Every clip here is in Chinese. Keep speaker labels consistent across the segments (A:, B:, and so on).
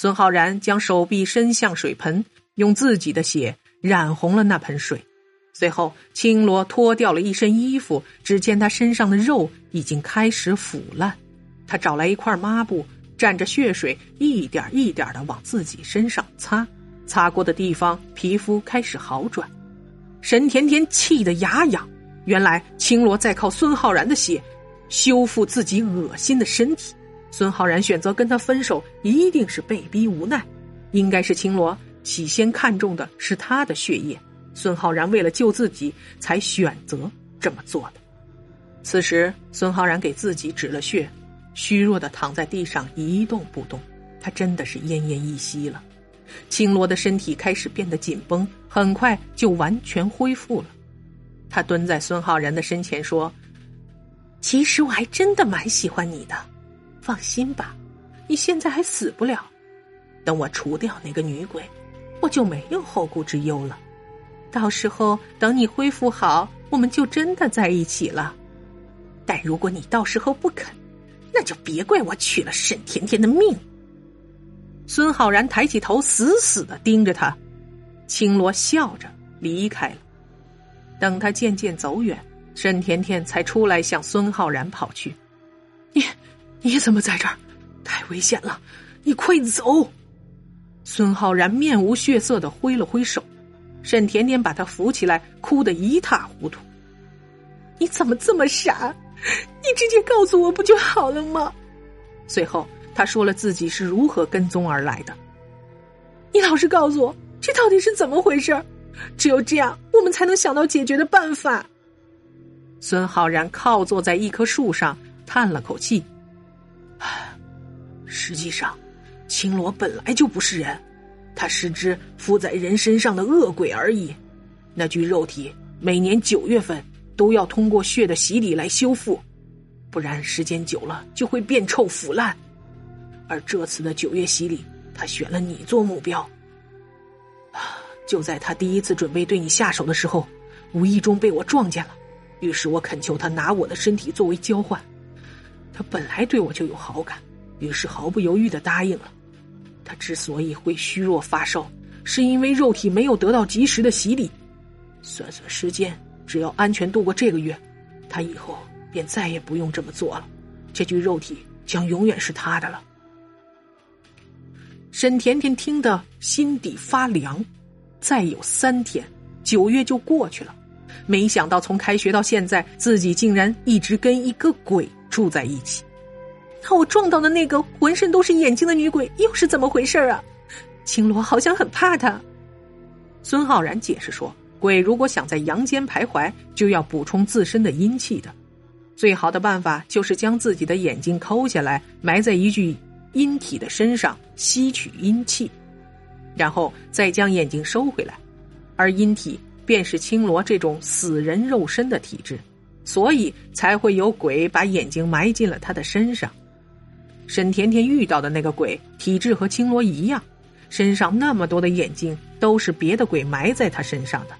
A: 孙浩然将手臂伸向水盆，用自己的血染红了那盆水。随后，青罗脱掉了一身衣服，只见他身上的肉已经开始腐烂。他找来一块抹布，蘸着血水，一点一点的往自己身上擦。擦过的地方，皮肤开始好转。沈甜甜气得牙痒。原来青罗在靠孙浩然的血修复自己恶心的身体。孙浩然选择跟他分手，一定是被逼无奈。应该是青罗起先看中的是他的血液。孙浩然为了救自己，才选择这么做的。此时，孙浩然给自己止了血，虚弱的躺在地上一动不动。他真的是奄奄一息了。青罗的身体开始变得紧绷，很快就完全恢复了。他蹲在孙浩然的身前说：“其实我还真的蛮喜欢你的，放心吧，你现在还死不了。等我除掉那个女鬼，我就没有后顾之忧了。”到时候等你恢复好，我们就真的在一起了。但如果你到时候不肯，那就别怪我取了沈甜甜的命。孙浩然抬起头，死死的盯着他。青罗笑着离开了。等他渐渐走远，沈甜甜才出来向孙浩然跑去。你，怎么在这儿？太危险了！你快走！孙浩然面无血色的挥了挥手。沈甜甜把他扶起来，哭得一塌糊涂。你怎么这么傻？你直接告诉我不就好了吗？随后，他说了自己是如何跟踪而来的。你老实告诉我，这到底是怎么回事？只有这样，我们才能想到解决的办法。孙浩然靠坐在一棵树上，叹了口气：“实际上，青罗本来就不是人。”他是只附在人身上的恶鬼而已，那具肉体每年九月份都要通过血的洗礼来修复，不然时间久了就会变臭腐烂。而这次的九月洗礼，他选了你做目标。就在他第一次准备对你下手的时候，无意中被我撞见了，于是我恳求他拿我的身体作为交换。他本来对我就有好感，于是毫不犹豫的答应了。他之所以会虚弱发烧，是因为肉体没有得到及时的洗礼。算算时间，只要安全度过这个月，他以后便再也不用这么做了。这具肉体将永远是他的了。沈甜甜听得心底发凉。再有三天，九月就过去了。没想到从开学到现在，自己竟然一直跟一个鬼住在一起。那我撞到的那个浑身都是眼睛的女鬼又是怎么回事啊？青罗好像很怕她。孙浩然解释说：“鬼如果想在阳间徘徊，就要补充自身的阴气的。最好的办法就是将自己的眼睛抠下来，埋在一具阴体的身上，吸取阴气，然后再将眼睛收回来。而阴体便是青罗这种死人肉身的体质，所以才会有鬼把眼睛埋进了他的身上。”沈甜甜遇到的那个鬼体质和青罗一样，身上那么多的眼睛都是别的鬼埋在他身上的。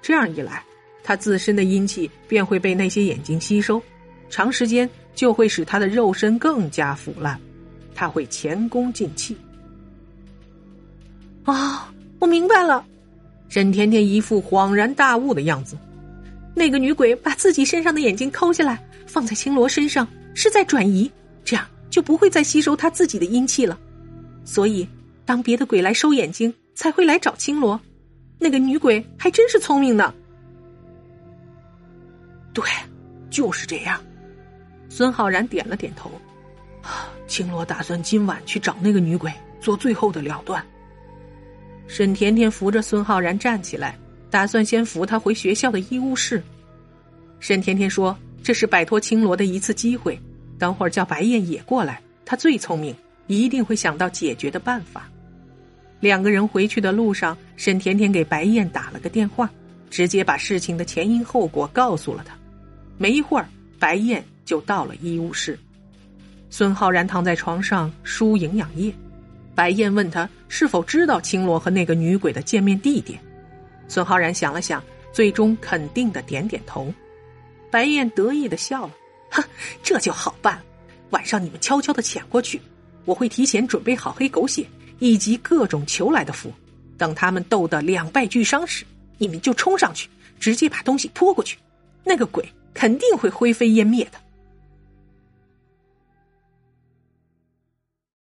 A: 这样一来，他自身的阴气便会被那些眼睛吸收，长时间就会使他的肉身更加腐烂，他会前功尽弃。啊，我明白了！沈甜甜一副恍然大悟的样子。那个女鬼把自己身上的眼睛抠下来，放在青罗身上，是在转移，这样。就不会再吸收他自己的阴气了，所以当别的鬼来收眼睛，才会来找青罗。那个女鬼还真是聪明呢。对，就是这样。孙浩然点了点头。青罗打算今晚去找那个女鬼做最后的了断。沈甜甜扶着孙浩然站起来，打算先扶他回学校的医务室。沈甜甜说：“这是摆脱青罗的一次机会。”等会儿叫白燕也过来，他最聪明，一定会想到解决的办法。两个人回去的路上，沈甜甜给白燕打了个电话，直接把事情的前因后果告诉了他。没一会儿，白燕就到了医务室。孙浩然躺在床上输营养液，白燕问他是否知道青罗和那个女鬼的见面地点。孙浩然想了想，最终肯定的点点头。白燕得意的笑了：“哼，这就好办了。晚上你们悄悄的潜过去，我会提前准备好黑狗血以及各种求来的符。等他们斗得两败俱伤时，你们就冲上去，直接把东西拖过去，那个鬼肯定会灰飞烟灭的。”